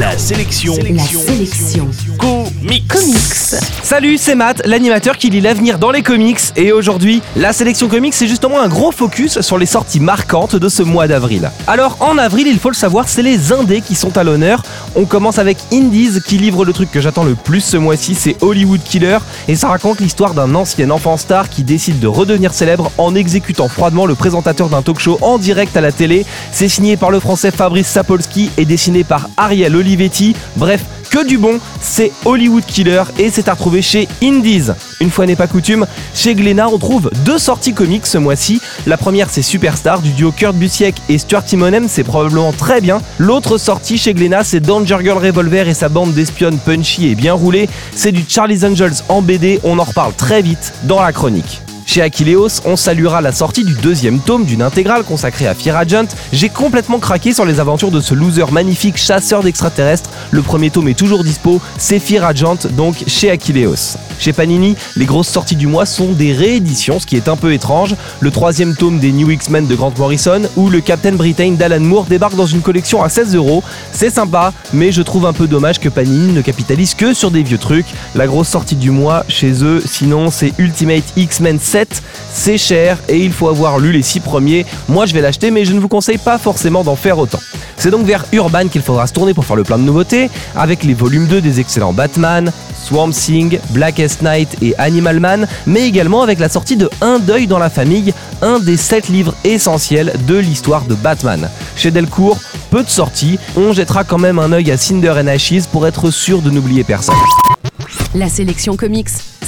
La sélection. La sélection. Comics. Comics. Salut, c'est Matt, l'animateur qui lit l'avenir dans les comics. Et aujourd'hui, la sélection comics, c'est justement un gros focus sur les sorties marquantes de ce mois d'avril. Alors, en avril, il faut le savoir, c'est les indés qui sont à l'honneur. On commence avec Indies qui livre le truc que j'attends le plus ce mois-ci, c'est Hollywood Killer. Et ça raconte l'histoire d'un ancien enfant star qui décide de redevenir célèbre en exécutant froidement le présentateur d'un talk show en direct à la télé. C'est signé par le français Fabrice Sapolsky et dessiné par Ariel Olivetti. Bref, que du bon, c'est Hollywood Killer et c'est à retrouver chez Indies. Une fois n'est pas coutume, chez Glénat on trouve deux sorties comiques ce mois-ci. La première c'est Superstar du duo Kurt Busiek et Stuart Timonem, c'est probablement très bien. L'autre sortie chez Glénat c'est Danger Girl Revolver et sa bande d'espionnes punchy et bien roulée. C'est du Charlie's Angels en BD, on en reparle très vite dans la chronique. Chez Aquileos, on saluera la sortie du deuxième tome d'une intégrale consacrée à Fear Agent. J'ai complètement craqué sur les aventures de ce loser magnifique chasseur d'extraterrestres. Le premier tome est toujours dispo, c'est Fear Agent, donc chez Aquileos. Chez Panini, les grosses sorties du mois sont des rééditions, ce qui est un peu étrange. Le troisième tome des New X-Men de Grant Morrison ou le Captain Britain d'Alan Moore débarque dans une collection à 16 euros. C'est sympa, mais je trouve un peu dommage que Panini ne capitalise que sur des vieux trucs. La grosse sortie du mois chez eux, sinon, c'est Ultimate X-Men 7 c'est cher et il faut avoir lu les 6 premiers. Moi je vais l'acheter mais je ne vous conseille pas forcément d'en faire autant. C'est donc vers Urban qu'il faudra se tourner pour faire le plein de nouveautés, avec les volumes 2 des excellents Batman, Swamp Thing, Blackest Night et Animal Man, mais également avec la sortie de Un deuil dans la famille, un des 7 livres essentiels de l'histoire de Batman. Chez Delcourt, peu de sorties, on jettera quand même un œil à Cinder and Ashes pour être sûr de n'oublier personne. La sélection comics,